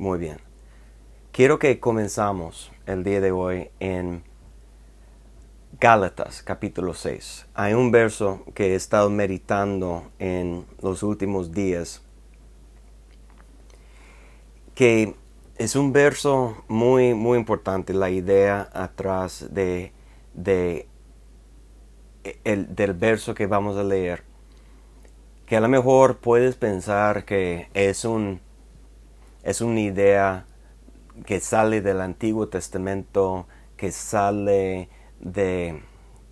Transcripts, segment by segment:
Muy bien. Quiero que comenzamos el día de hoy en Gálatas capítulo 6. Hay un verso que he estado meditando en los últimos días que es un verso muy muy importante, la idea atrás de, de el, del verso que vamos a leer que a lo mejor puedes pensar que es un es una idea que sale del Antiguo Testamento, que sale de,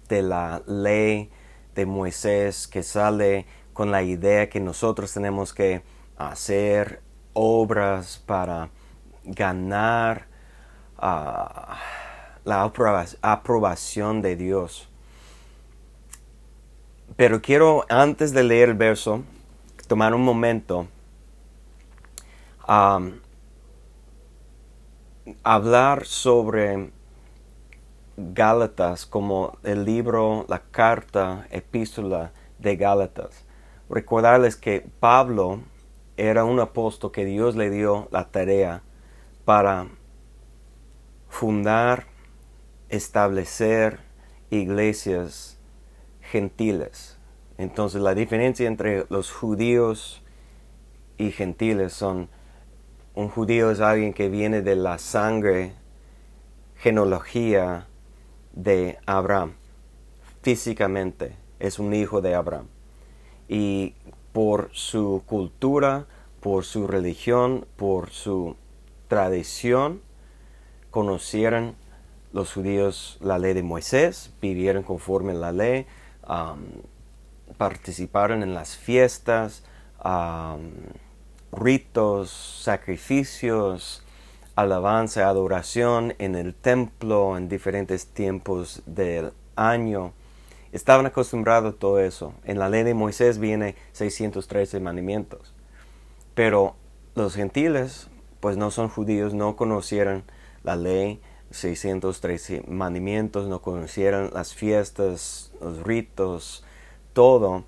de la ley de Moisés, que sale con la idea que nosotros tenemos que hacer obras para ganar uh, la aprobación de Dios. Pero quiero, antes de leer el verso, tomar un momento hablar sobre Gálatas como el libro, la carta, epístola de Gálatas. Recordarles que Pablo era un apóstol que Dios le dio la tarea para fundar, establecer iglesias gentiles. Entonces la diferencia entre los judíos y gentiles son un judío es alguien que viene de la sangre, genealogía de Abraham. Físicamente es un hijo de Abraham. Y por su cultura, por su religión, por su tradición, conocieron los judíos la ley de Moisés, vivieron conforme a la ley, participaron en las fiestas, ritos, sacrificios, alabanza, adoración en el templo en diferentes tiempos del año. Estaban acostumbrados a todo eso. En la ley de Moisés viene 613 mandamientos. Pero los gentiles, pues no son judíos, no conocieron la ley, 613 mandamientos, no conocieron las fiestas, los ritos, todo.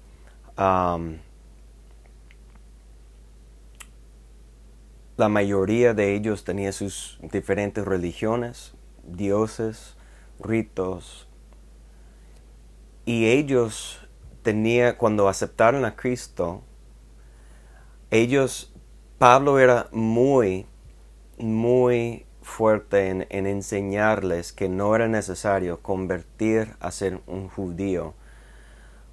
La mayoría de ellos tenía sus diferentes religiones, dioses, ritos. Y ellos tenía cuando aceptaron a Cristo, ellos, Pablo era muy, muy fuerte en, enseñarles que no era necesario convertir a ser un judío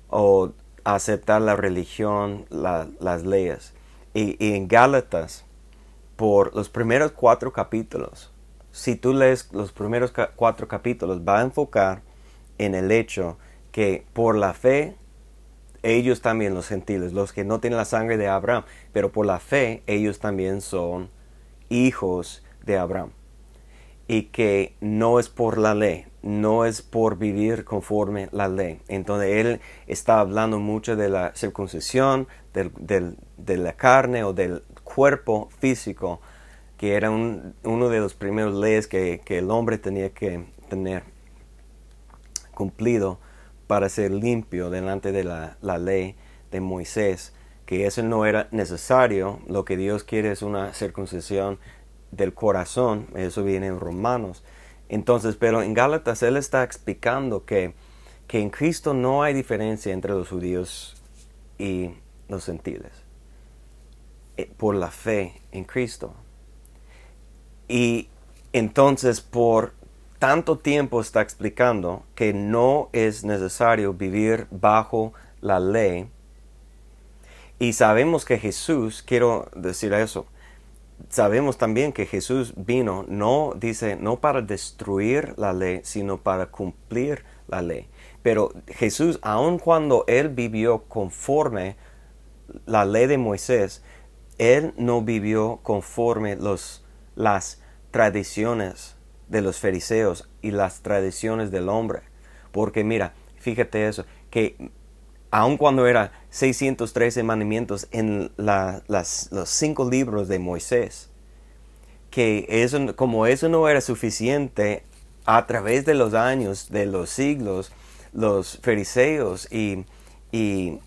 o aceptar la religión, las leyes. Y en Gálatas, por los primeros cuatro capítulos. Si tú lees los primeros cuatro capítulos, va a enfocar en el hecho que por la fe, ellos también, los gentiles, los que no tienen la sangre de Abraham, pero por la fe, ellos también son hijos de Abraham. Y que no es por la ley, no es por vivir conforme la ley. Entonces él está hablando mucho de la circuncisión, de la carne o del cuerpo físico, que era un, uno de los primeros leyes que, el hombre tenía que tener cumplido para ser limpio delante de la, la ley de Moisés, que eso no era necesario, lo que Dios quiere es una circuncisión del corazón, eso viene en Romanos. Entonces, pero en Gálatas él está explicando que, que en Cristo no hay diferencia entre los judíos y los gentiles. Eh, por la fe en Cristo. Y entonces por tanto tiempo está explicando que no es necesario vivir bajo la ley. Y sabemos que Jesús, quiero decir eso, sabemos también que Jesús vino, no dice, no para destruir la ley, sino para cumplir la ley. Pero Jesús, aun cuando él vivió conforme la ley de Moisés, él no vivió conforme los, las tradiciones de los fariseos y las tradiciones del hombre. Porque mira, fíjate eso, que aun cuando era 613 mandamientos en las, los cinco libros de Moisés, que eso, como eso no era suficiente, a través de los años, de los siglos, los fariseos y, y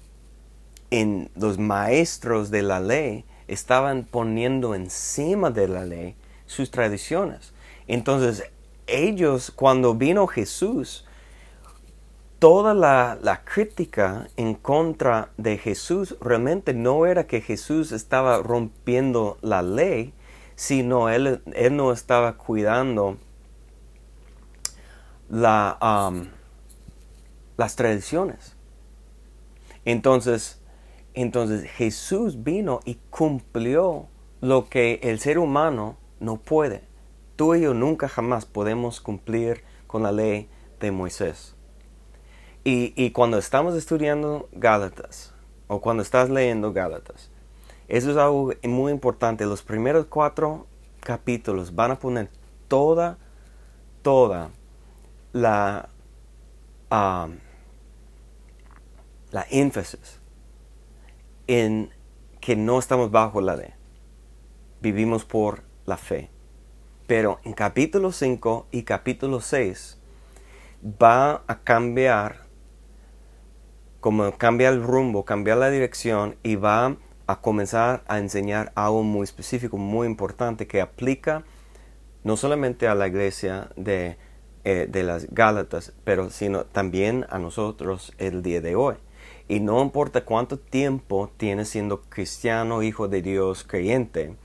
en los maestros de la ley, estaban poniendo encima de la ley sus tradiciones. Entonces, ellos, cuando vino Jesús, toda la, crítica en contra de Jesús realmente no era que Jesús estaba rompiendo la ley, sino él, él no estaba cuidando la, las tradiciones. Entonces, entonces Jesús vino y cumplió lo que el ser humano no puede. Tú y yo nunca jamás podemos cumplir con la ley de Moisés. Y, cuando estamos estudiando Gálatas, o cuando estás leyendo Gálatas, eso es algo muy importante. Los primeros cuatro capítulos van a poner toda, toda la, um, la énfasis en que no estamos bajo la ley. Vivimos por la fe. Pero en capítulo 5 y capítulo 6 va a cambiar, como cambia el rumbo, cambiar la dirección y va a comenzar a enseñar algo muy específico, muy importante, que aplica no solamente a la iglesia de, eh, de las Gálatas, pero sino también a nosotros el día de hoy. Y no importa cuánto tiempo tienes siendo cristiano, hijo de Dios, creyente,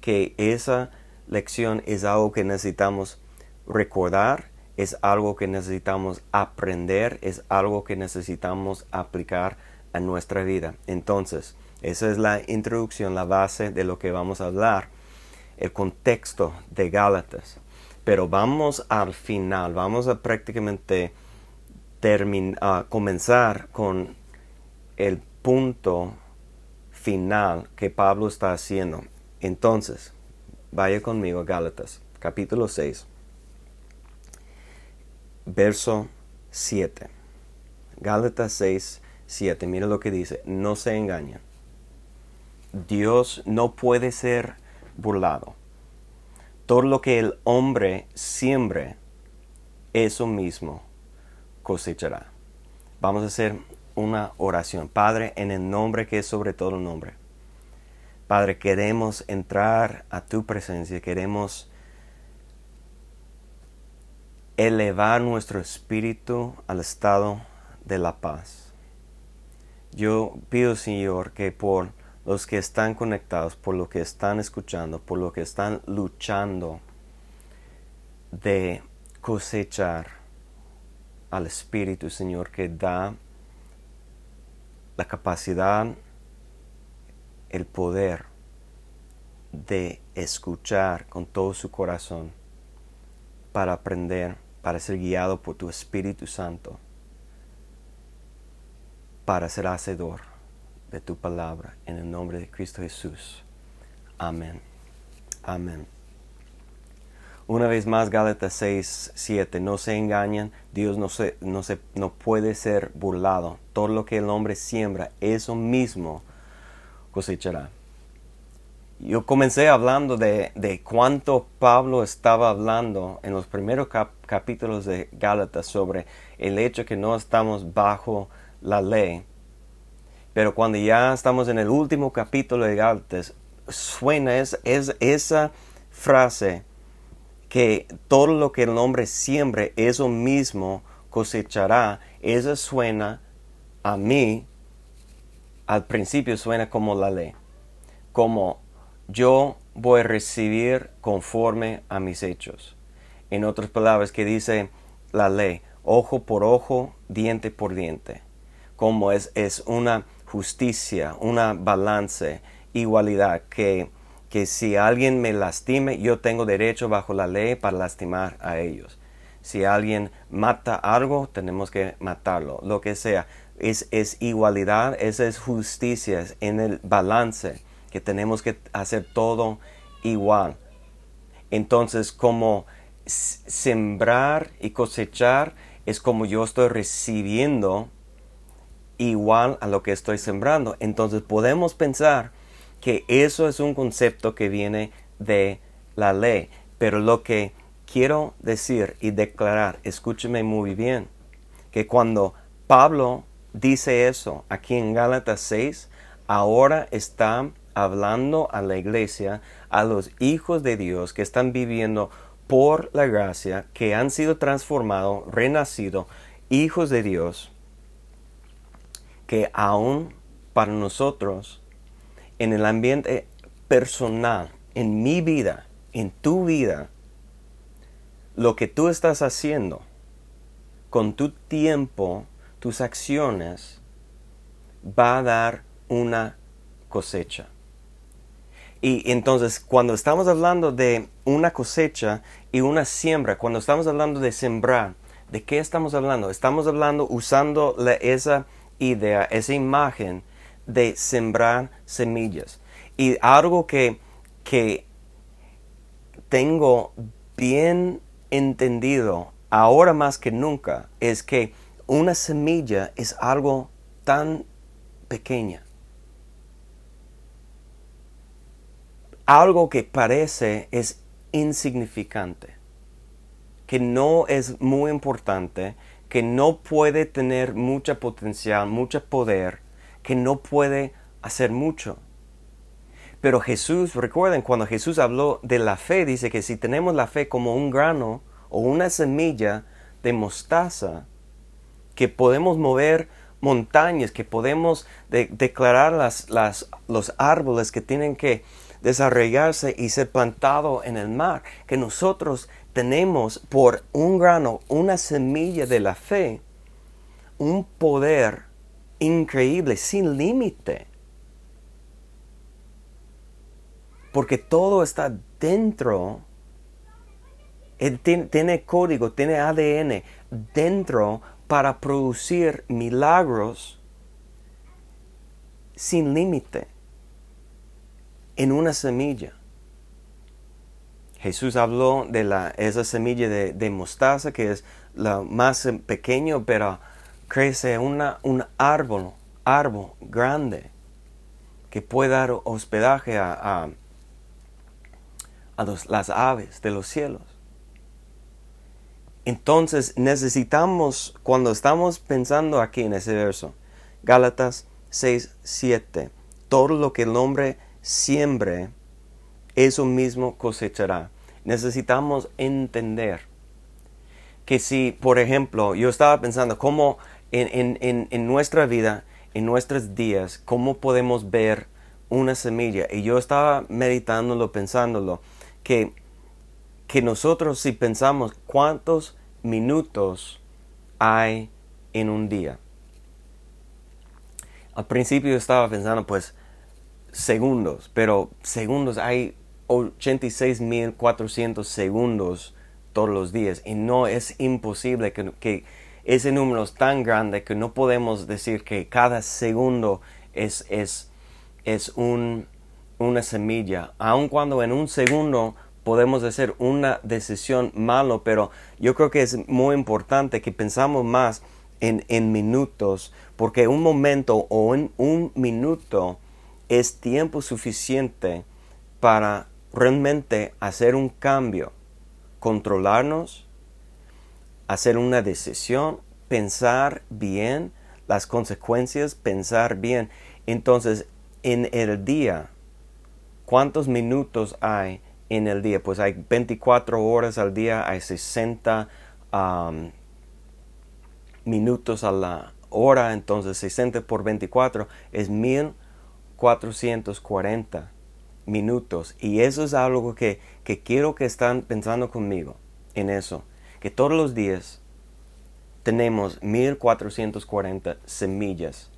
que esa lección es algo que necesitamos recordar, es algo que necesitamos aprender, es algo que necesitamos aplicar a nuestra vida. Entonces, esa es la introducción, la base de lo que vamos a hablar, el contexto de Gálatas. Pero vamos al final, vamos a prácticamente comenzar con el punto final que Pablo está haciendo. Entonces, vaya conmigo a Gálatas, capítulo 6, verso 7. Gálatas 6, 7. Mira lo que dice. No se engañen. Dios no puede ser burlado. Todo lo que el hombre siembre, eso mismo cosechará. Vamos a hacer una oración. Padre, en el nombre que es sobre todo nombre. Padre, queremos entrar a tu presencia, queremos elevar nuestro espíritu al estado de la paz. Yo pido, Señor, que por los que están conectados, por lo que están escuchando, por lo que están luchando de cosechar al Espíritu, Señor, que da la capacidad, el poder de escuchar con todo su corazón para aprender, para ser guiado por tu Espíritu Santo, para ser hacedor de tu palabra en el nombre de Cristo Jesús. Amén. Amén. Una vez más, Gálatas 6, 7. No se engañen, Dios no, se, no, se, no puede ser burlado. Todo lo que el hombre siembra, eso mismo cosechará. Yo comencé hablando de, de cuánto Pablo estaba hablando en los primeros capítulos de Gálatas sobre el hecho que no estamos bajo la ley. Pero cuando ya estamos en el último capítulo de Gálatas, suena es, es esa frase que todo lo que el hombre siembre, eso mismo cosechará. Eso suena a mí, al principio suena como la ley, como yo voy a recibir conforme a mis hechos. En otras palabras, que dice la ley, ojo por ojo, diente por diente. Como es, es una justicia, una balance, igualdad que que si alguien me lastime, yo tengo derecho bajo la ley para lastimar a ellos. Si alguien mata algo, tenemos que matarlo, lo que sea. Es, es igualdad, esa es justicia, es en el balance, que tenemos que hacer todo igual. Entonces, como sembrar y cosechar es como yo estoy recibiendo igual a lo que estoy sembrando. Entonces podemos pensar que eso es un concepto que viene de la ley. Pero lo que quiero decir y declarar, escúcheme muy bien, que cuando Pablo dice eso aquí en Gálatas 6, ahora está hablando a la iglesia, a los hijos de Dios que están viviendo por la gracia, que han sido transformados, renacidos, hijos de Dios, que aún para nosotros, en el ambiente personal, en mi vida, en tu vida, lo que tú estás haciendo con tu tiempo, tus acciones, va a dar una cosecha. Y entonces, cuando estamos hablando de una cosecha y una siembra, cuando estamos hablando de sembrar, ¿de qué estamos hablando? Estamos hablando usando esa idea, esa imagen de sembrar semillas. Y algo que, que tengo bien entendido ahora más que nunca es que una semilla es algo tan pequeña. Algo que parece es insignificante, que no es muy importante, que no puede tener mucha potencial, mucho poder, que no puede hacer mucho. Pero Jesús, recuerden, cuando Jesús habló de la fe, dice que si tenemos la fe como un grano o una semilla de mostaza, que podemos mover montañas, que podemos declarar las, las, los árboles que tienen que desarrollarse y ser plantados en el mar, que nosotros tenemos por un grano, una semilla de la fe, un poder increíble, sin límite. Porque todo está dentro, tiene, código, tiene ADN dentro para producir milagros sin límite en una semilla. Jesús habló de la, esa semilla de, mostaza que es la más pequeño, pero crece una, un árbol, árbol grande que puede dar hospedaje a, a, las aves de los cielos. Entonces necesitamos, cuando estamos pensando aquí en ese verso, Gálatas 6, 7, todo lo que el hombre siembre, eso mismo cosechará. Necesitamos entender que si, por ejemplo, yo estaba pensando cómo en, en, en, nuestra vida, en nuestros días, cómo podemos ver una semilla. Y yo estaba meditándolo, pensándolo, que, que nosotros si pensamos cuántos minutos hay en un día. Al principio estaba pensando, pues, segundos, pero segundos hay 86.400 segundos todos los días y no es imposible que, ese número es tan grande que no podemos decir que cada segundo es, es, es un, una semilla, aun cuando en un segundo podemos hacer una decisión malo, pero yo creo que es muy importante que pensamos más en, en minutos, porque un momento o en un minuto es tiempo suficiente para realmente hacer un cambio, controlarnos, hacer una decisión, pensar bien las consecuencias, pensar bien. Entonces, en el día, ¿cuántos minutos hay en el día? Pues hay 24 horas al día, hay 60 minutos a la hora, entonces 60 por 24 es 1000 440 minutos. Y eso es algo que, quiero que están pensando conmigo en eso. Que todos los días tenemos 1440 semillas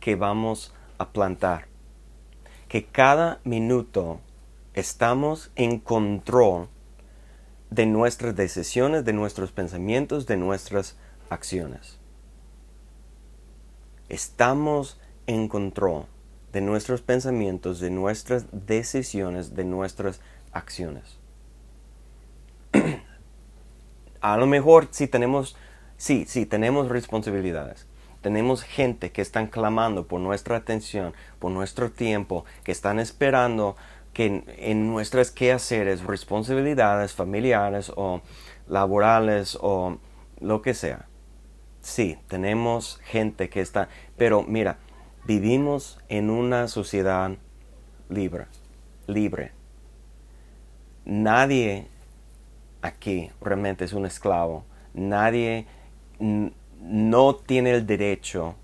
que vamos a plantar. Que cada minuto estamos en control de nuestras decisiones, de nuestros pensamientos, de nuestras acciones. Estamos en control de nuestros pensamientos, de nuestras decisiones, de nuestras acciones. a lo mejor si tenemos, sí, sí, tenemos responsabilidades. Tenemos gente que están clamando por nuestra atención, por nuestro tiempo, que están esperando que en, en nuestras quehaceres, responsabilidades familiares o laborales o lo que sea. Sí, tenemos gente que está, pero mira, Vivimos en una sociedad libre. libre. Nadie aquí realmente es un esclavo. Nadie no tiene el derecho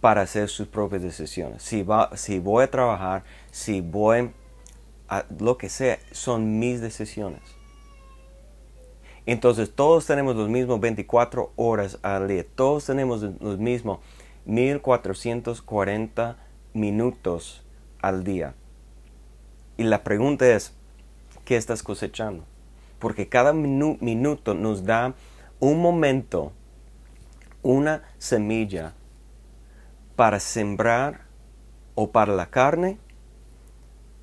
para hacer sus propias decisiones. Si, va, si voy a trabajar, si voy a lo que sea, son mis decisiones. Entonces todos tenemos los mismos 24 horas al día. Todos tenemos los mismos 1440 minutos al día. Y la pregunta es, ¿qué estás cosechando? Porque cada minuto nos da un momento, una semilla para sembrar o para la carne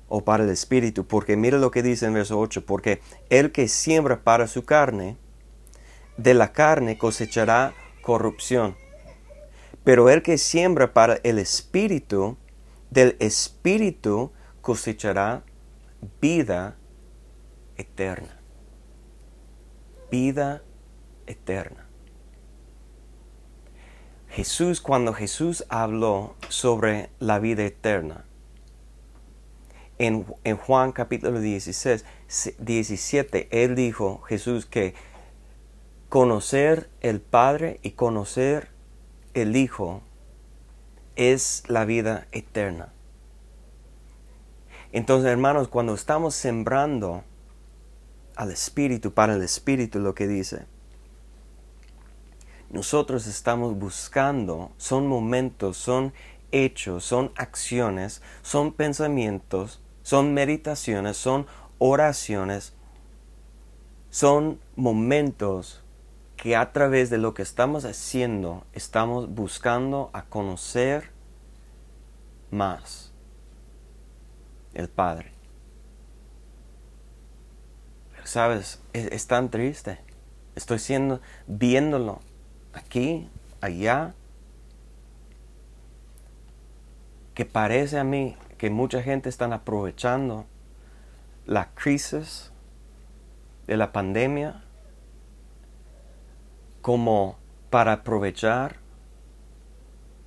o para el espíritu. Porque mira lo que dice en verso 8, porque el que siembra para su carne, de la carne cosechará corrupción. Pero el que siembra para el espíritu, del espíritu cosechará vida eterna. Vida eterna. Jesús, cuando Jesús habló sobre la vida eterna, en, Juan capítulo 16, 17, Él dijo, Jesús, que conocer el Padre y conocer el Hijo es la vida eterna. Entonces, hermanos, cuando estamos sembrando al Espíritu, para el Espíritu, lo que dice, nosotros estamos buscando, son momentos, son hechos, son acciones, son pensamientos, son meditaciones, son oraciones, son momentos que a través de lo que estamos haciendo estamos buscando a conocer más el Padre. Sabes, es, tan triste. Estoy siendo, viéndolo aquí, allá, que parece a mí que mucha gente está aprovechando la crisis de la pandemia como para aprovechar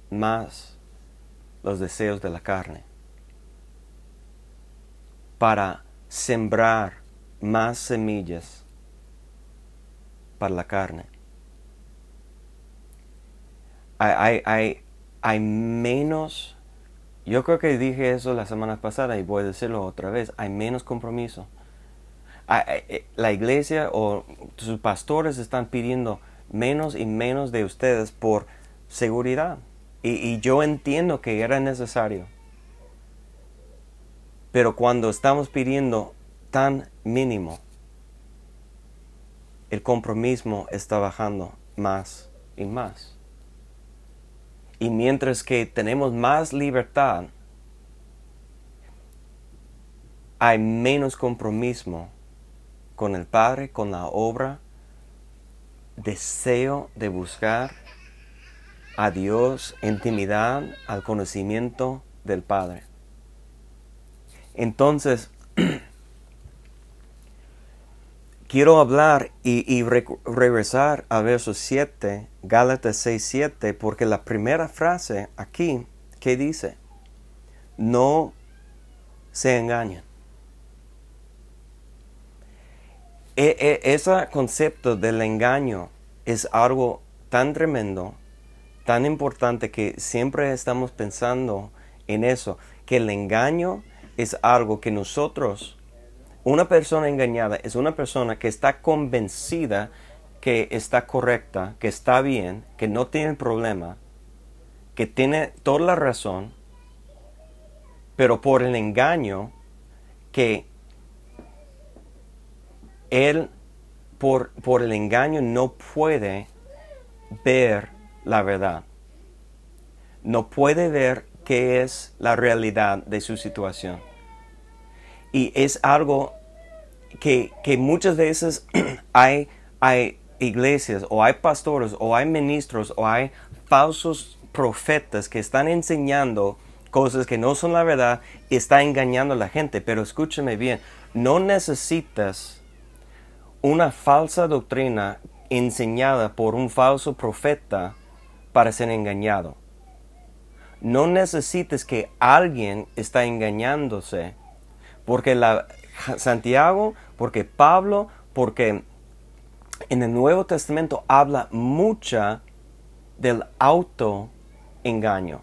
más los deseos de la carne, para sembrar más semillas para la carne. Hay, hay, hay, menos, yo creo que dije eso la semana pasada y voy a decirlo otra vez, hay menos compromiso. Eh, la iglesia o sus pastores están pidiendo menos y menos de ustedes por seguridad. Y, yo entiendo que era necesario. Pero cuando estamos pidiendo tan mínimo, el compromiso está bajando más y más. Y mientras que tenemos más libertad, hay menos compromiso con el Padre, con la obra, deseo de buscar a Dios, intimidad, al conocimiento del Padre. Entonces, quiero hablar y, regresar a verso 7, Gálatas 6, 7, porque la primera frase aquí, ¿qué dice? No se engañen. E, e, ese concepto del engaño es algo tan tremendo, tan importante que siempre estamos pensando en eso, que el engaño es algo que nosotros, una persona engañada es una persona que está convencida que está correcta, que está bien, que no tiene problema, que tiene toda la razón, pero por el engaño que él por, por el engaño no puede ver la verdad. No puede ver qué es la realidad de su situación. Y es algo que, muchas veces hay, hay iglesias o hay pastores o hay ministros o hay falsos profetas que están enseñando cosas que no son la verdad y está engañando a la gente. Pero escúcheme bien, no necesitas una falsa doctrina enseñada por un falso profeta para ser engañado. no necesites que alguien está engañándose, porque la, Santiago, porque Pablo, porque en el Nuevo Testamento habla mucha del autoengaño.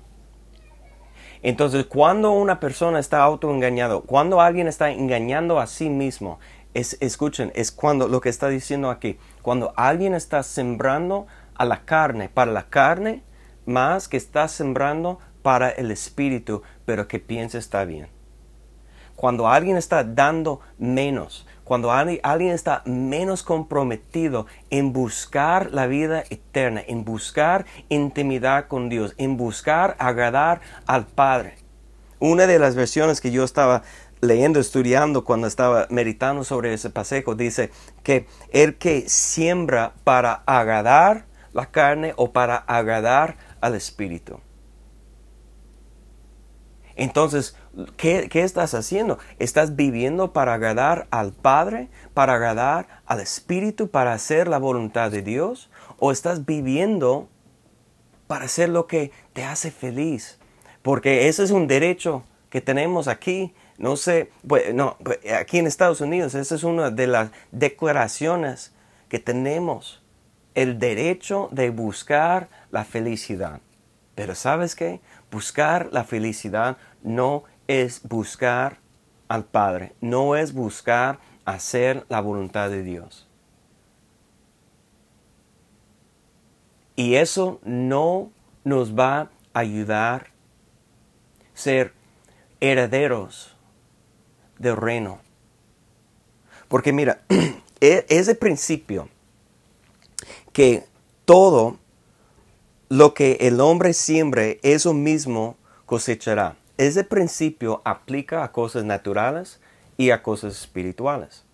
Entonces, cuando una persona está autoengañado, cuando alguien está engañando a sí mismo, es, escuchen, es cuando lo que está diciendo aquí, cuando alguien está sembrando a la carne, para la carne, más que está sembrando para el espíritu, pero que piensa está bien. Cuando alguien está dando menos, cuando alguien está menos comprometido en buscar la vida eterna, en buscar intimidad con Dios, en buscar agradar al Padre. Una de las versiones que yo estaba leyendo, estudiando cuando estaba meditando sobre ese pasaje, dice que el que siembra para agradar la carne o para agradar al Espíritu. Entonces, ¿qué, estás haciendo? ¿Estás viviendo para agradar al Padre, para agradar al Espíritu, para hacer la voluntad de Dios? ¿O estás viviendo para hacer lo que te hace feliz? Porque ese es un derecho que tenemos aquí. No sé, pues, no, aquí en Estados Unidos, esa es una de las declaraciones que tenemos. El derecho de buscar la felicidad. Pero ¿sabes qué? Buscar la felicidad no es buscar al Padre, no es buscar hacer la voluntad de Dios. Y eso no nos va a ayudar a ser herederos del reino. Porque mira, e-, ese principio que todo lo que el hombre siembre, eso mismo cosechará. Ese principio aplica a cosas naturales y a cosas espirituales.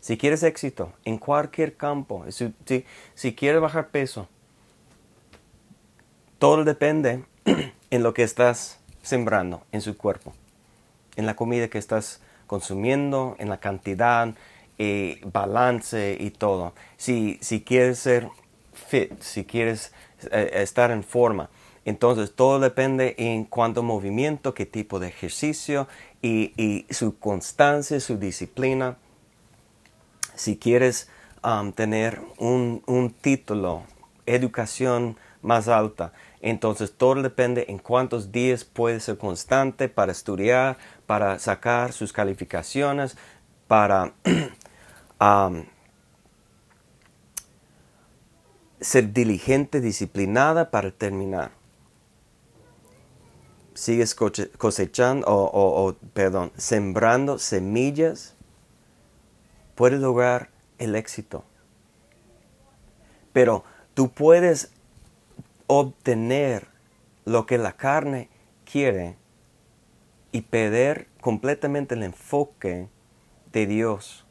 Si quieres éxito en cualquier campo, si, quieres bajar peso, todo depende en lo que estás sembrando en su cuerpo, en la comida que estás consumiendo, en la cantidad, eh, balance y todo. Si, si quieres ser fit, si quieres eh, estar en forma. Entonces todo depende en cuánto movimiento, qué tipo de ejercicio y, su constancia, su disciplina. Si quieres um, tener un, título, educación más alta, entonces todo depende en cuántos días puede ser constante para estudiar, para sacar sus calificaciones, para um, ser diligente, disciplinada para terminar. Sigues cosechando o, perdón, sembrando semillas, puedes lograr el éxito. Pero tú puedes obtener lo que la carne quiere y perder completamente el enfoque de Dios.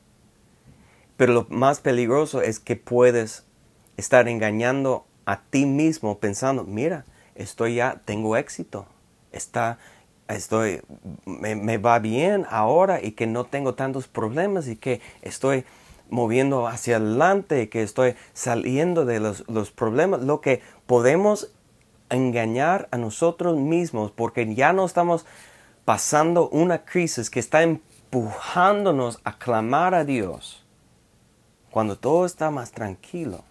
Pero lo más peligroso es que puedes estar engañando a ti mismo pensando, mira, estoy ya, tengo éxito, está, estoy, me, va bien ahora y que no tengo tantos problemas y que estoy moviendo hacia adelante y que estoy saliendo de los, los problemas, lo que podemos engañar a nosotros mismos porque ya no estamos pasando una crisis que está empujándonos a clamar a Dios cuando todo está más tranquilo.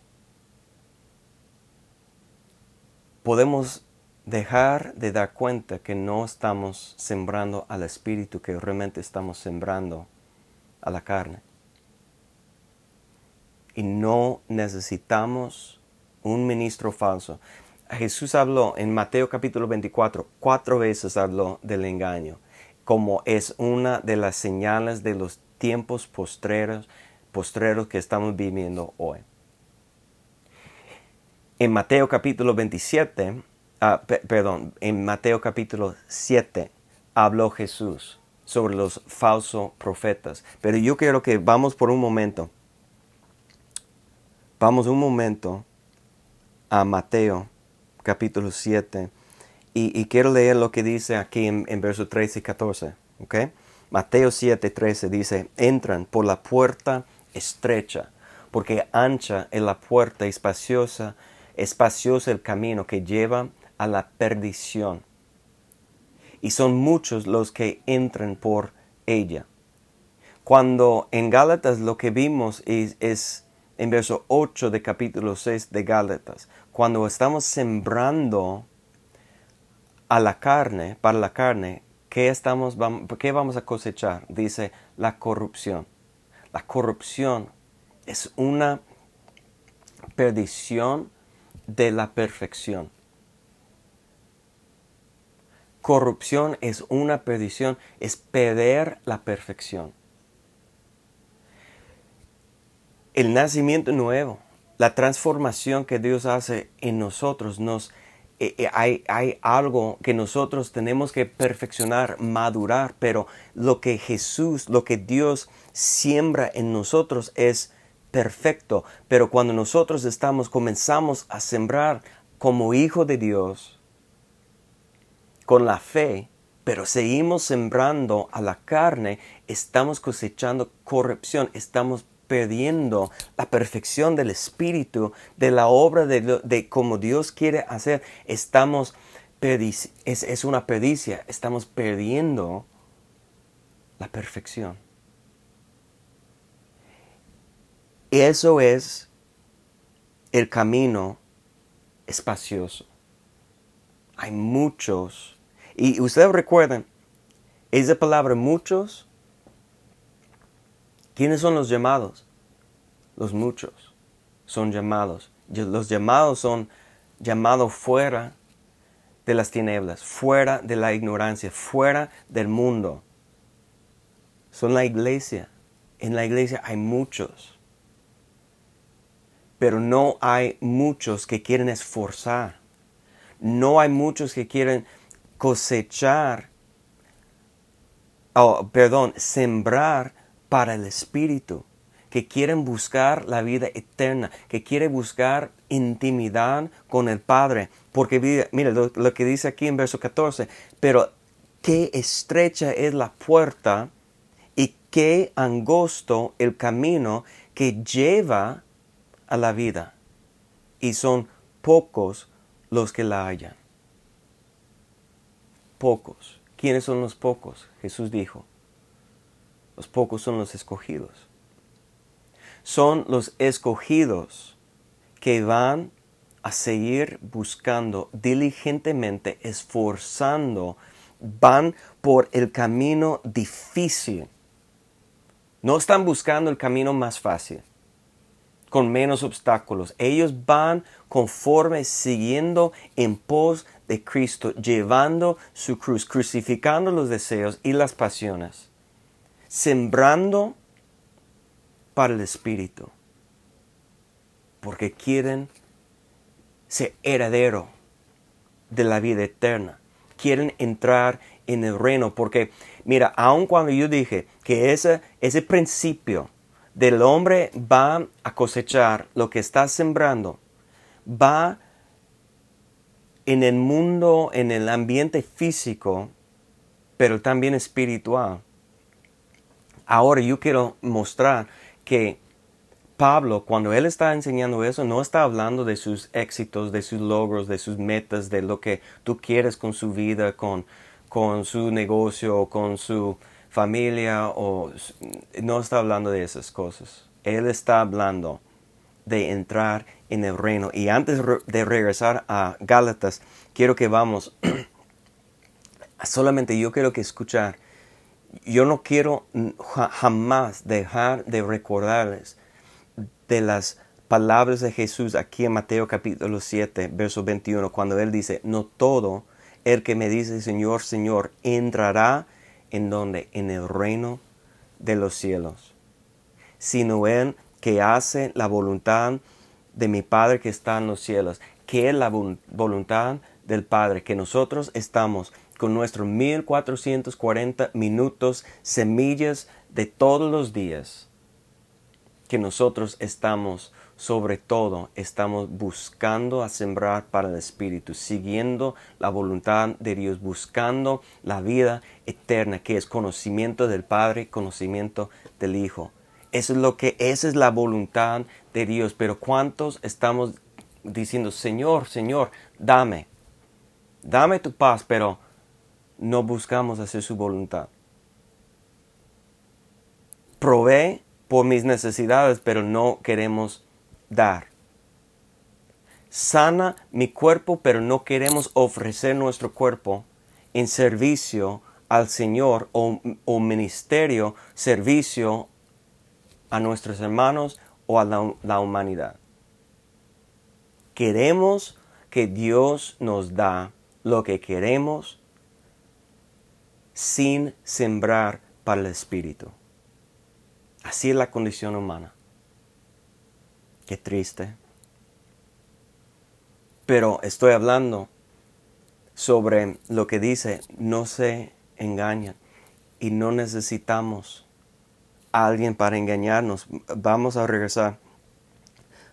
podemos dejar de dar cuenta que no estamos sembrando al espíritu, que realmente estamos sembrando a la carne. Y no necesitamos un ministro falso. Jesús habló en Mateo capítulo 24, cuatro veces habló del engaño, como es una de las señales de los tiempos postreros, postreros que estamos viviendo hoy. En Mateo capítulo 27, ah, perdón, en Mateo capítulo 7 habló Jesús sobre los falsos profetas. Pero yo quiero que vamos por un momento. Vamos un momento a Mateo capítulo 7 y, quiero leer lo que dice aquí en, versos 13 y 14. ¿okay? Mateo 7, 13 dice, entran por la puerta estrecha, porque ancha es la puerta espaciosa espacioso el camino que lleva a la perdición, y son muchos los que entran por ella. Cuando en Gálatas lo que vimos es, en verso 8 de capítulo 6 de Gálatas, cuando estamos sembrando a la carne, para la carne, ¿qué, estamos, ¿qué vamos a cosechar? Dice la corrupción. La corrupción es una perdición de la perfección. Corrupción es una perdición, es perder la perfección. El nacimiento nuevo, la transformación que Dios hace en nosotros, nos, eh, eh, hay, hay algo que nosotros tenemos que perfeccionar, madurar, pero lo que Jesús, lo que Dios siembra en nosotros es perfecto. Pero cuando nosotros estamos, comenzamos a sembrar como hijo de Dios, con la fe, pero seguimos sembrando a la carne, estamos cosechando corrupción, estamos perdiendo la perfección del Espíritu, de la obra de, de como Dios quiere hacer. Estamos, es, una perdicia, estamos perdiendo la perfección. Eso es el camino espacioso. Hay muchos. Y ustedes recuerdan, esa palabra muchos, ¿quiénes son los llamados? Los muchos son llamados. Los llamados son llamados fuera de las tinieblas, fuera de la ignorancia, fuera del mundo. Son la iglesia. En la iglesia hay muchos pero no hay muchos que quieren esforzar. No hay muchos que quieren cosechar, oh, perdón, sembrar para el Espíritu, que quieren buscar la vida eterna, que quieren buscar intimidad con el Padre. Porque mire lo, lo que dice aquí en verso 14, pero qué estrecha es la puerta y qué angosto el camino que lleva a la vida y son pocos los que la hallan. Pocos. ¿Quiénes son los pocos? Jesús dijo. Los pocos son los escogidos. Son los escogidos que van a seguir buscando diligentemente, esforzando, van por el camino difícil. No están buscando el camino más fácil con menos obstáculos. Ellos van conforme siguiendo en pos de Cristo, llevando su cruz, crucificando los deseos y las pasiones, sembrando para el Espíritu, porque quieren ser heredero de la vida eterna, quieren entrar en el reino, porque mira, aun cuando yo dije que ese, ese principio del hombre va a cosechar lo que está sembrando, va en el mundo, en el ambiente físico, pero también espiritual. Ahora yo quiero mostrar que Pablo, cuando él está enseñando eso, no está hablando de sus éxitos, de sus logros, de sus metas, de lo que tú quieres con su vida, con, con su negocio, con su familia o no está hablando de esas cosas. Él está hablando de entrar en el reino. Y antes de regresar a Gálatas, quiero que vamos, solamente yo quiero que escuchar, yo no quiero jamás dejar de recordarles de las palabras de Jesús aquí en Mateo capítulo 7, verso 21, cuando Él dice, no todo el que me dice Señor, Señor, entrará en donde en el reino de los cielos, sino en que hace la voluntad de mi Padre que está en los cielos, que es la voluntad del Padre, que nosotros estamos con nuestros 1440 minutos, semillas de todos los días, que nosotros estamos sobre todo estamos buscando a sembrar para el Espíritu, siguiendo la voluntad de Dios, buscando la vida eterna, que es conocimiento del Padre, conocimiento del Hijo. Eso es lo que, esa es la voluntad de Dios. Pero ¿cuántos estamos diciendo, Señor, Señor, dame, dame tu paz, pero no buscamos hacer su voluntad. Provee por mis necesidades, pero no queremos dar. Sana mi cuerpo, pero no queremos ofrecer nuestro cuerpo en servicio al Señor o, ministerio, servicio a nuestros hermanos o a la humanidad. Queremos que Dios nos da lo que queremos sin sembrar para el Espíritu. Así es la condición humana. Qué triste. Pero estoy hablando sobre lo que dice, no se engañan y no necesitamos a alguien para engañarnos. Vamos a regresar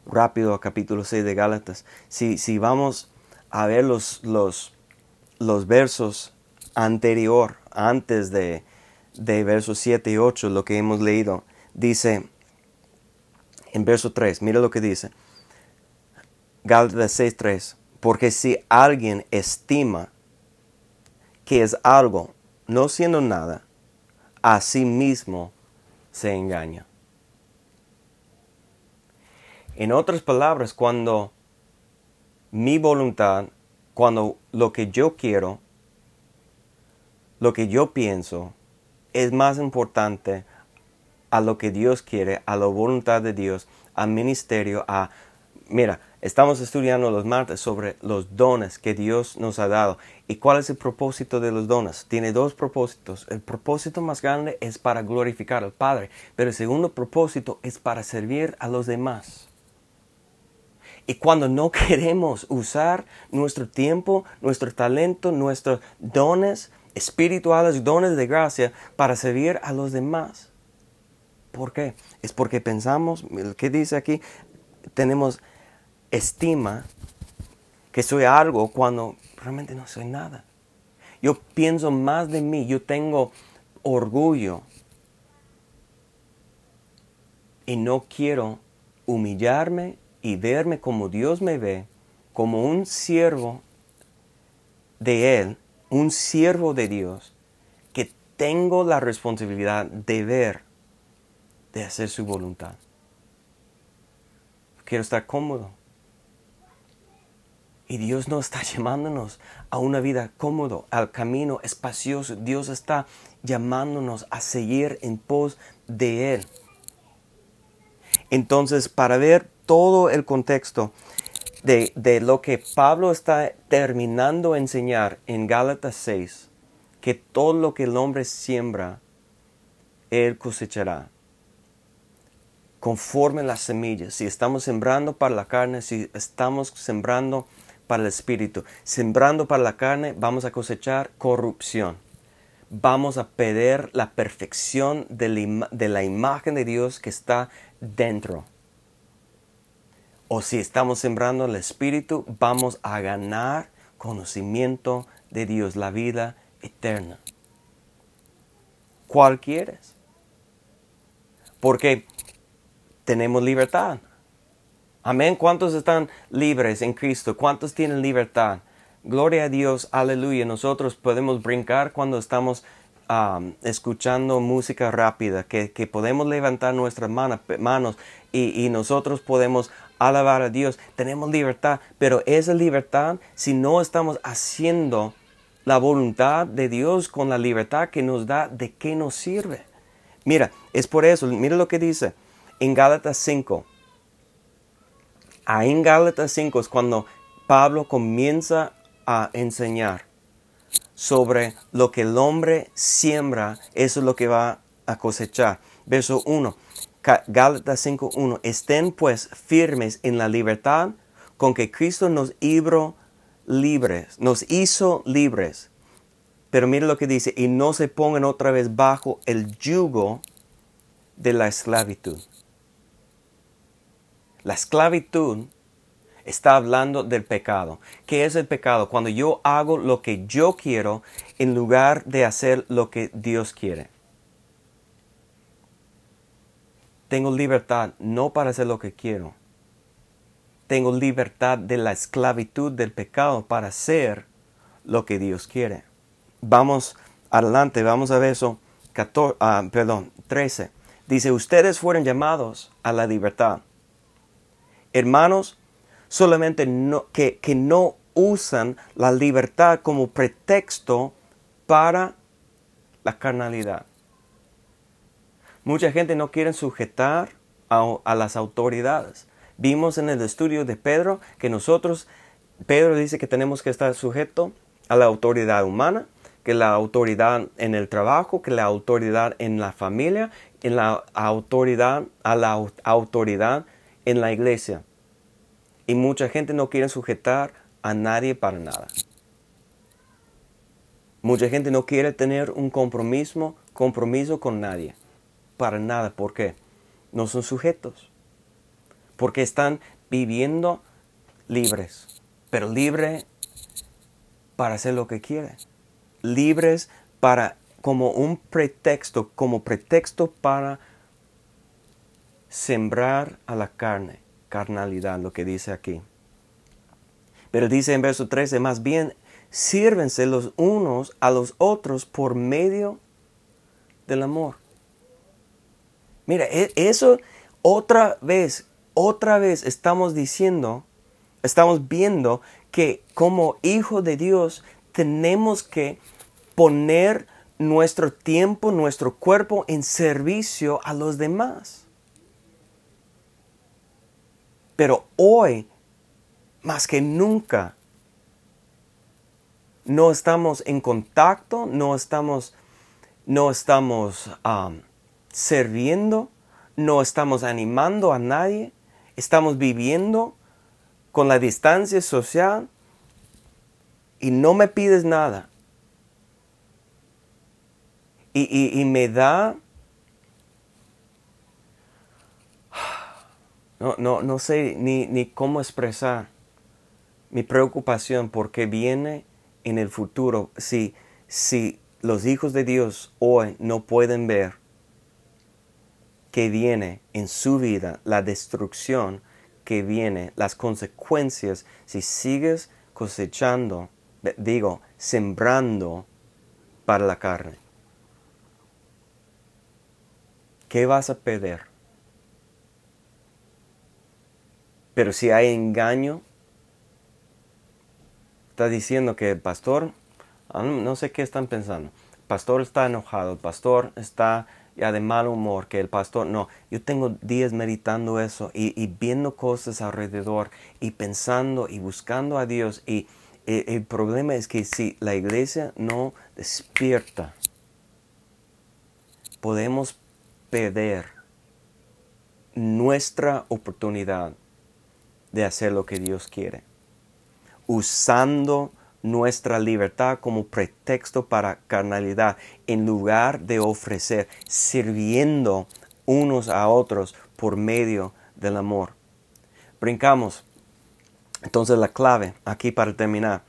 rápido a capítulo 6 de Gálatas. Si, si vamos a ver los, los, los versos anterior, antes de, de versos 7 y 8, lo que hemos leído, dice en verso 3, mira lo que dice. Gálatas 6:3, porque si alguien estima que es algo, no siendo nada, a sí mismo se engaña. En otras palabras, cuando mi voluntad, cuando lo que yo quiero, lo que yo pienso, es más importante a lo que Dios quiere, a la voluntad de Dios, al ministerio, a... Mira, estamos estudiando los martes sobre los dones que Dios nos ha dado. ¿Y cuál es el propósito de los dones? Tiene dos propósitos. El propósito más grande es para glorificar al Padre, pero el segundo propósito es para servir a los demás. Y cuando no queremos usar nuestro tiempo, nuestro talento, nuestros dones espirituales, dones de gracia para servir a los demás, ¿Por qué? Es porque pensamos, ¿qué dice aquí? Tenemos estima que soy algo cuando realmente no soy nada. Yo pienso más de mí, yo tengo orgullo y no quiero humillarme y verme como Dios me ve, como un siervo de Él, un siervo de Dios, que tengo la responsabilidad de ver de hacer su voluntad. Quiero estar cómodo. Y Dios no está llamándonos a una vida cómodo, al camino espacioso. Dios está llamándonos a seguir en pos de Él. Entonces, para ver todo el contexto de, de lo que Pablo está terminando de enseñar en Gálatas 6, que todo lo que el hombre siembra, Él cosechará conforme las semillas. Si estamos sembrando para la carne, si estamos sembrando para el espíritu. Sembrando para la carne, vamos a cosechar corrupción. Vamos a perder la perfección de la, de la imagen de Dios que está dentro. O si estamos sembrando el espíritu, vamos a ganar conocimiento de Dios, la vida eterna. ¿Cuál quieres? Porque tenemos libertad. Amén. ¿Cuántos están libres en Cristo? ¿Cuántos tienen libertad? Gloria a Dios, aleluya. Nosotros podemos brincar cuando estamos escuchando música rápida, que, podemos levantar nuestras manos y, y nosotros podemos alabar a Dios. Tenemos libertad, pero esa libertad, si no estamos haciendo la voluntad de Dios con la libertad que nos da, ¿de qué nos sirve? Mira, es por eso, mira lo que dice en Gálatas 5. Ahí en Gálatas 5 es cuando Pablo comienza a enseñar sobre lo que el hombre siembra, eso es lo que va a cosechar. Verso 1, Gálatas 5.1, estén pues firmes en la libertad con que Cristo nos hizo libres, nos hizo libres. Pero mire lo que dice, y no se pongan otra vez bajo el yugo de la esclavitud. La esclavitud está hablando del pecado. ¿Qué es el pecado? Cuando yo hago lo que yo quiero en lugar de hacer lo que Dios quiere. Tengo libertad no para hacer lo que quiero. Tengo libertad de la esclavitud del pecado para hacer lo que Dios quiere. vamos adelante, vamos a ver eso, 14, ah, perdón, 13. Dice, ustedes fueron llamados a la libertad. Hermanos, solamente que, que no usan la libertad como pretexto para la carnalidad. Mucha gente no quiere sujetar a, a, las autoridades. Vimos en el estudio de Pedro que nosotros, Pedro dice que tenemos que estar sujeto a la autoridad humana, que la autoridad en el trabajo, que la autoridad en la familia, en la autoridad, a la autoridad en la iglesia. Y mucha gente no quiere sujetar a nadie para nada. Mucha gente no quiere tener un compromiso, compromiso con nadie. Para nada. ¿Por qué? No son sujetos. Porque están viviendo libres. Pero libre para hacer lo que quieren. Libres para como un pretexto, como pretexto para sembrar a la carne, carnalidad, lo que dice aquí. Pero dice en verso 13, más bien sírvense los unos a los otros por medio del amor. Mira, e, eso otra vez, otra vez estamos diciendo, estamos viendo que como hijo de Dios tenemos que poner nuestro tiempo, nuestro cuerpo en servicio a los demás. Pero hoy, más que nunca, no estamos en contacto, no estamos, no estamos sirviendo, no estamos animando a nadie, estamos viviendo con la distancia social y no me pides nada. Y, me da... No, no, no sé ni, ni cómo expresar mi preocupación porque viene en el futuro, si, si los hijos de Dios hoy no pueden ver que viene en su vida la destrucción, que viene las consecuencias, si sigues cosechando, digo, sembrando para la carne. ¿Qué vas a perder? Pero si hay engaño, está diciendo que el pastor, ah, no sé qué están pensando, el pastor está enojado, el pastor está ya de mal humor, que el pastor, no, yo tengo días meditando eso y, viendo cosas alrededor y pensando y buscando a Dios y el problema es que si la iglesia no despierta, podemos perder nuestra oportunidad de hacer lo que Dios quiere usando nuestra libertad como pretexto para carnalidad, en lugar de ofrecer, sirviendo unos a otros por medio del amor. Brincamos. Entonces la clave aquí para terminar.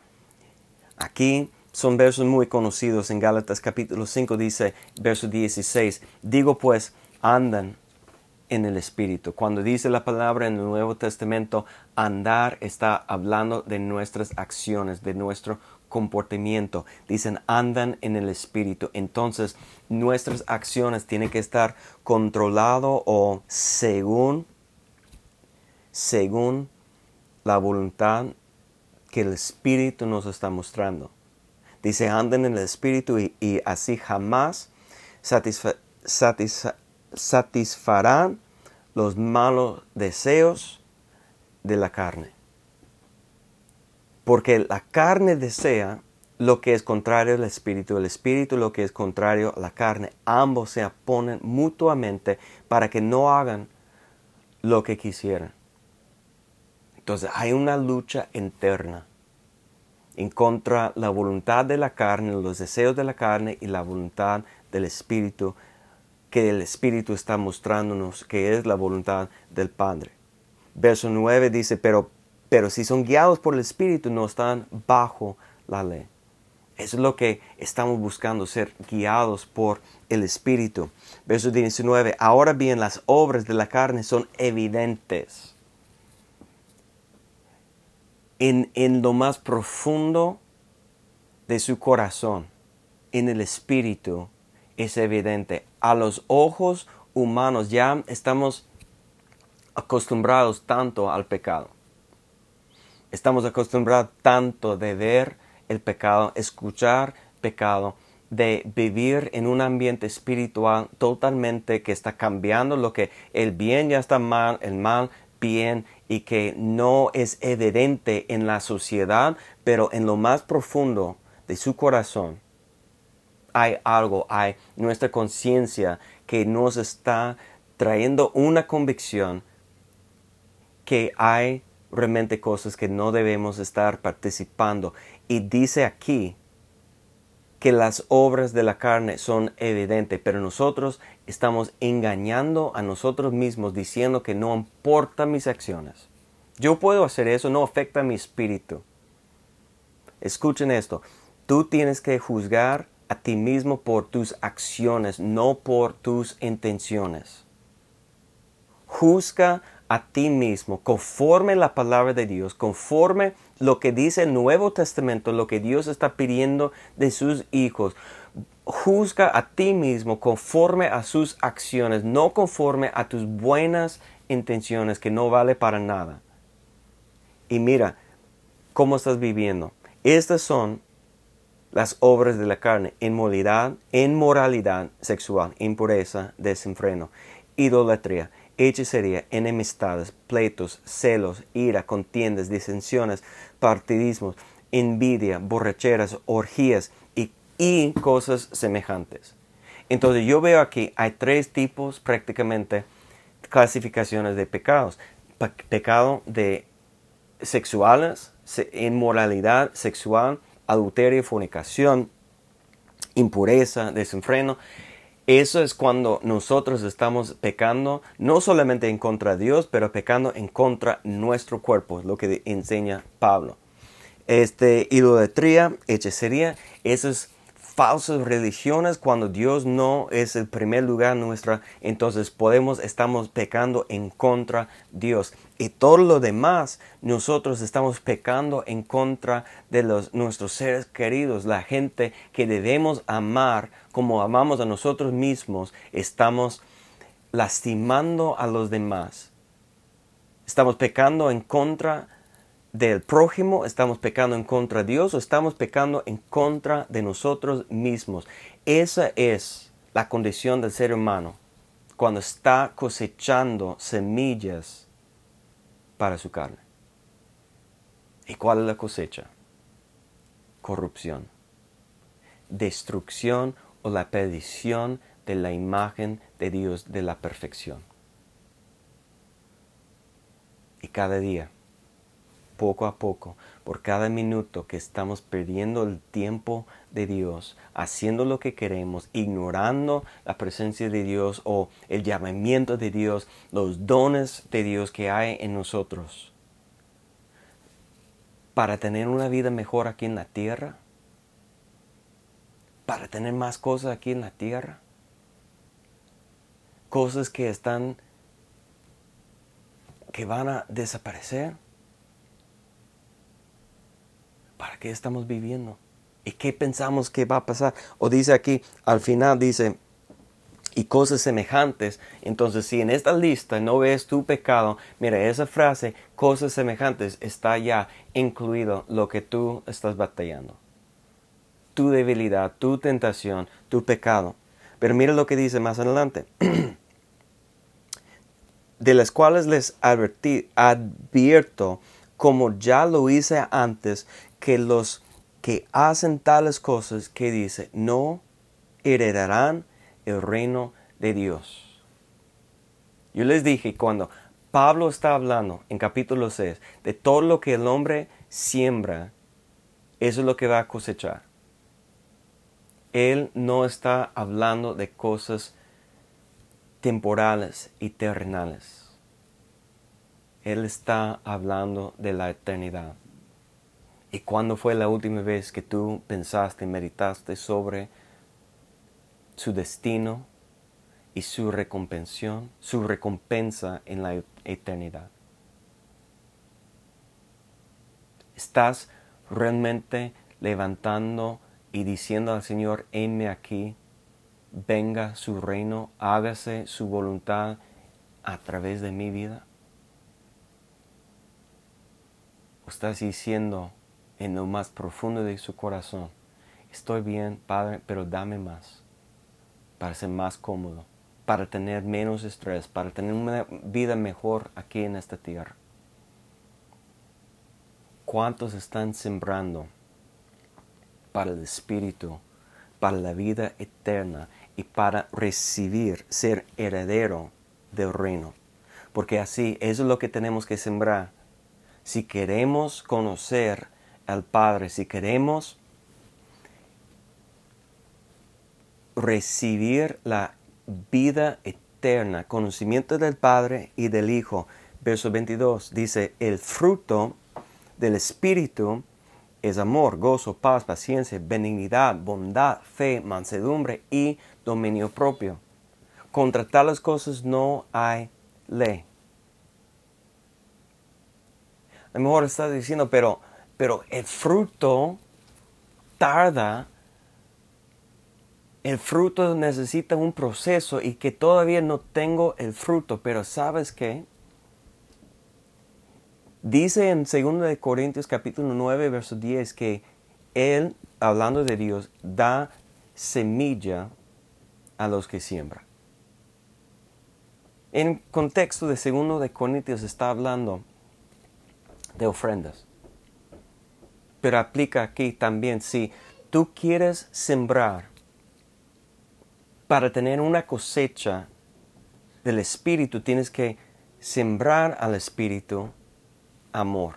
Aquí son versos muy conocidos en Gálatas capítulo 5 dice verso 16. Digo pues, andan en el Espíritu. Cuando dice la palabra en el Nuevo Testamento, andar está hablando de nuestras acciones, de nuestro comportamiento. Dicen andan en el Espíritu. Entonces nuestras acciones tienen que estar controlado o según, según la voluntad que el Espíritu nos está mostrando. Dice anden en el Espíritu y, así jamás satisfarán los malos deseos de la carne. Porque la carne desea lo que es contrario al espíritu, el espíritu lo que es contrario a la carne. Ambos se oponen mutuamente para que no hagan lo que quisieran. Entonces hay una lucha interna en contra la voluntad de la carne, los deseos de la carne y la voluntad del espíritu que el Espíritu está mostrándonos que es la voluntad del Padre. Verso 9 dice, pero, pero si son guiados por el Espíritu no están bajo la ley. Es lo que estamos buscando, ser guiados por el Espíritu. Verso 19, ahora bien las obras de la carne son evidentes. En, en lo más profundo de su corazón. en el espíritu es evidente. A los ojos humanos ya estamos acostumbrados tanto al pecado. Estamos acostumbrados tanto de ver el pecado, escuchar pecado, de vivir en un ambiente espiritual totalmente que está cambiando lo que el bien ya está mal, el mal bien y que no es evidente en la sociedad, pero en lo más profundo de su corazón hay algo, hay nuestra conciencia que nos está trayendo una convicción que hay realmente cosas que no debemos estar participando. Y dice aquí que las obras de la carne son evidentes, pero nosotros estamos engañando a nosotros mismos diciendo que no importa mis acciones. Yo puedo hacer eso, no afecta mi espíritu. Escuchen esto, tú tienes que juzgar a ti mismo por tus acciones, no por tus intenciones. Juzga a ti mismo conforme la palabra de Dios, conforme lo que dice el Nuevo Testamento, lo que Dios está pidiendo de sus hijos. Juzga a ti mismo conforme a sus acciones, no conforme a tus buenas intenciones, que no vale para nada. Y mira cómo estás viviendo. Estas son las obras de la carne, inmoralidad, inmoralidad sexual, impureza, desenfreno, idolatría hechicería, enemistades, pleitos, celos, ira, contiendas, disensiones, partidismos, envidia, borracheras, orgías y, y cosas semejantes. Entonces yo veo aquí hay tres tipos prácticamente clasificaciones de pecados. pecado de sexuales, inmoralidad sexual, adulterio, fornicación, impureza, desenfreno eso es cuando nosotros estamos pecando no solamente en contra de Dios, pero pecando en contra nuestro cuerpo, es lo que enseña Pablo. Este, idolatría, hechicería, esas falsas religiones, cuando Dios no es el primer lugar nuestra, entonces podemos, estamos pecando en contra de Dios. Y todo lo demás, nosotros estamos pecando en contra de los, nuestros seres queridos, la gente que debemos amar como amamos a nosotros mismos, estamos lastimando a los demás. Estamos pecando en contra del prójimo, estamos pecando en contra de Dios o estamos pecando en contra de nosotros mismos. Esa es la condición del ser humano cuando está cosechando semillas para su carne. ¿Y cuál es la cosecha? Corrupción, destrucción o la perdición de la imagen de Dios de la perfección. Y cada día, poco a poco, por cada minuto que estamos perdiendo el tiempo de Dios, haciendo lo que queremos, ignorando la presencia de Dios o el llamamiento de Dios, los dones de Dios que hay en nosotros, para tener una vida mejor aquí en la tierra, para tener más cosas aquí en la tierra. Cosas que están, que van a desaparecer. ¿Para qué estamos viviendo? ¿Y qué pensamos que va a pasar? O dice aquí, al final dice, y cosas semejantes. Entonces, si en esta lista no ves tu pecado, mira, esa frase, cosas semejantes, está ya incluido lo que tú estás batallando tu debilidad, tu tentación, tu pecado. Pero mira lo que dice más adelante. de las cuales les advertí, advierto, como ya lo hice antes, que los que hacen tales cosas que dice, no heredarán el reino de Dios. Yo les dije cuando Pablo está hablando en capítulo 6 de todo lo que el hombre siembra, eso es lo que va a cosechar. Él no está hablando de cosas temporales y terrenales. Él está hablando de la eternidad. ¿Y cuándo fue la última vez que tú pensaste y meditaste sobre su destino y su recompensión, su recompensa en la eternidad? ¿Estás realmente levantando y diciendo al Señor, enme aquí, venga su reino, hágase su voluntad a través de mi vida? ¿O estás diciendo en lo más profundo de su corazón, estoy bien, Padre, pero dame más, para ser más cómodo, para tener menos estrés, para tener una vida mejor aquí en esta tierra? ¿Cuántos están sembrando para el Espíritu, para la vida eterna y para recibir, ser heredero del reino? Porque así, es lo que tenemos que sembrar. Si queremos conocer al Padre, si queremos recibir la vida eterna, conocimiento del Padre y del Hijo. Verso 22 dice, el fruto del Espíritu es amor, gozo, paz, paciencia, benignidad, bondad, fe, mansedumbre y dominio propio. Contra tales cosas no hay ley. A lo mejor estás diciendo, pero, pero el fruto tarda, el fruto necesita un proceso y que todavía no tengo el fruto, pero sabes qué? Dice en 2 Corintios capítulo 9, verso 10 que Él, hablando de Dios, da semilla a los que siembran. En contexto de 2 de Corintios está hablando de ofrendas. Pero aplica aquí también, si tú quieres sembrar para tener una cosecha del Espíritu, tienes que sembrar al Espíritu amor,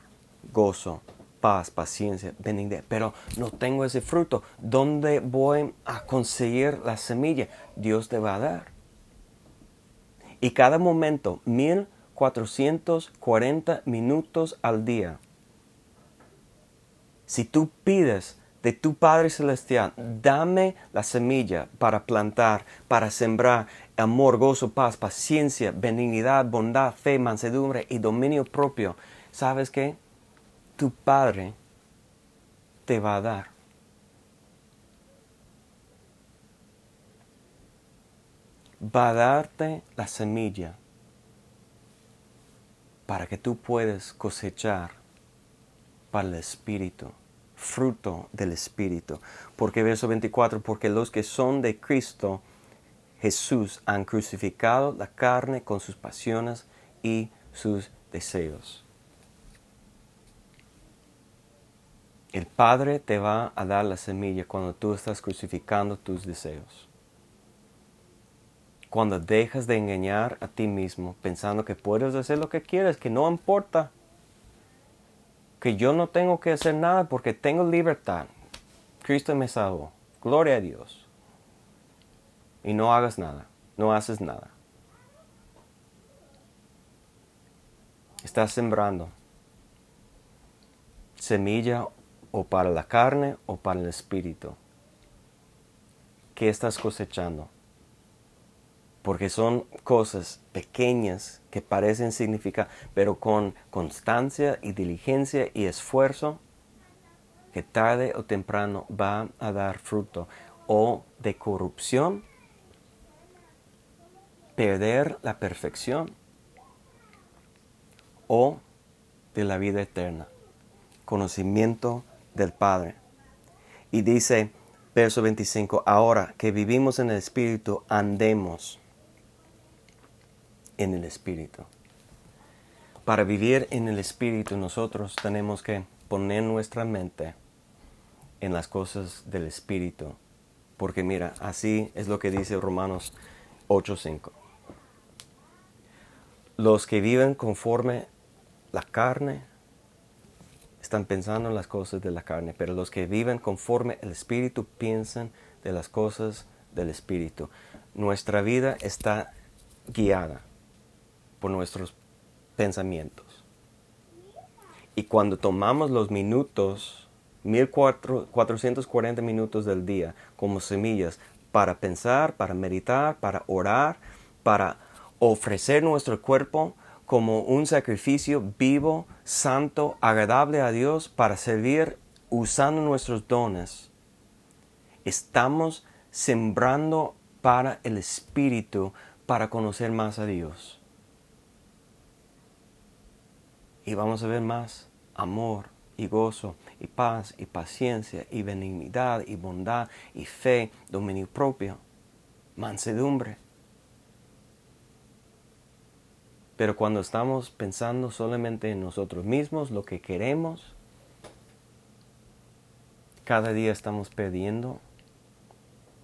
gozo, paz, paciencia, benignidad, pero no tengo ese fruto. ¿Dónde voy a conseguir la semilla? Dios te va a dar. Y cada momento, 1440 minutos al día. Si tú pides de tu Padre Celestial, dame la semilla para plantar, para sembrar amor, gozo, paz, paciencia, benignidad, bondad, fe, mansedumbre y dominio propio ¿sabes qué? Tu Padre te va a dar. Va a darte la semilla para que tú puedas cosechar para el Espíritu, fruto del Espíritu. Porque verso 24, porque los que son de Cristo Jesús han crucificado la carne con sus pasiones y sus deseos. El Padre te va a dar la semilla cuando tú estás crucificando tus deseos. Cuando dejas de engañar a ti mismo pensando que puedes hacer lo que quieres, que no importa, que yo no tengo que hacer nada porque tengo libertad. Cristo me salvó. Gloria a Dios. Y no hagas nada, no haces nada. Estás sembrando semilla o para la carne o para el espíritu. ¿Qué estás cosechando? Porque son cosas pequeñas que parecen significar, pero con constancia y diligencia y esfuerzo, que tarde o temprano va a dar fruto o de corrupción, perder la perfección o de la vida eterna, conocimiento del Padre. Y dice, verso 25, ahora que vivimos en el Espíritu, andemos en el Espíritu. Para vivir en el Espíritu nosotros tenemos que poner nuestra mente en las cosas del Espíritu. Porque mira, así es lo que dice Romanos 8:5. Los que viven conforme la carne están pensando en las cosas de la carne, pero los que viven conforme el Espíritu piensan de las cosas del Espíritu. Nuestra vida está guiada por nuestros pensamientos. Y cuando tomamos los minutos, 1440 minutos del día como semillas para pensar, para meditar, para orar, para ofrecer nuestro cuerpo como un sacrificio vivo, santo, agradable a Dios para servir usando nuestros dones. Estamos sembrando para el Espíritu para conocer más a Dios. Y vamos a ver más amor y gozo y paz y paciencia y benignidad y bondad y fe, dominio propio, mansedumbre. Pero cuando estamos pensando solamente en nosotros mismos, lo que queremos, cada día estamos perdiendo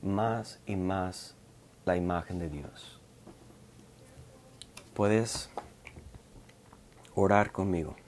más y más la imagen de Dios. Puedes orar conmigo.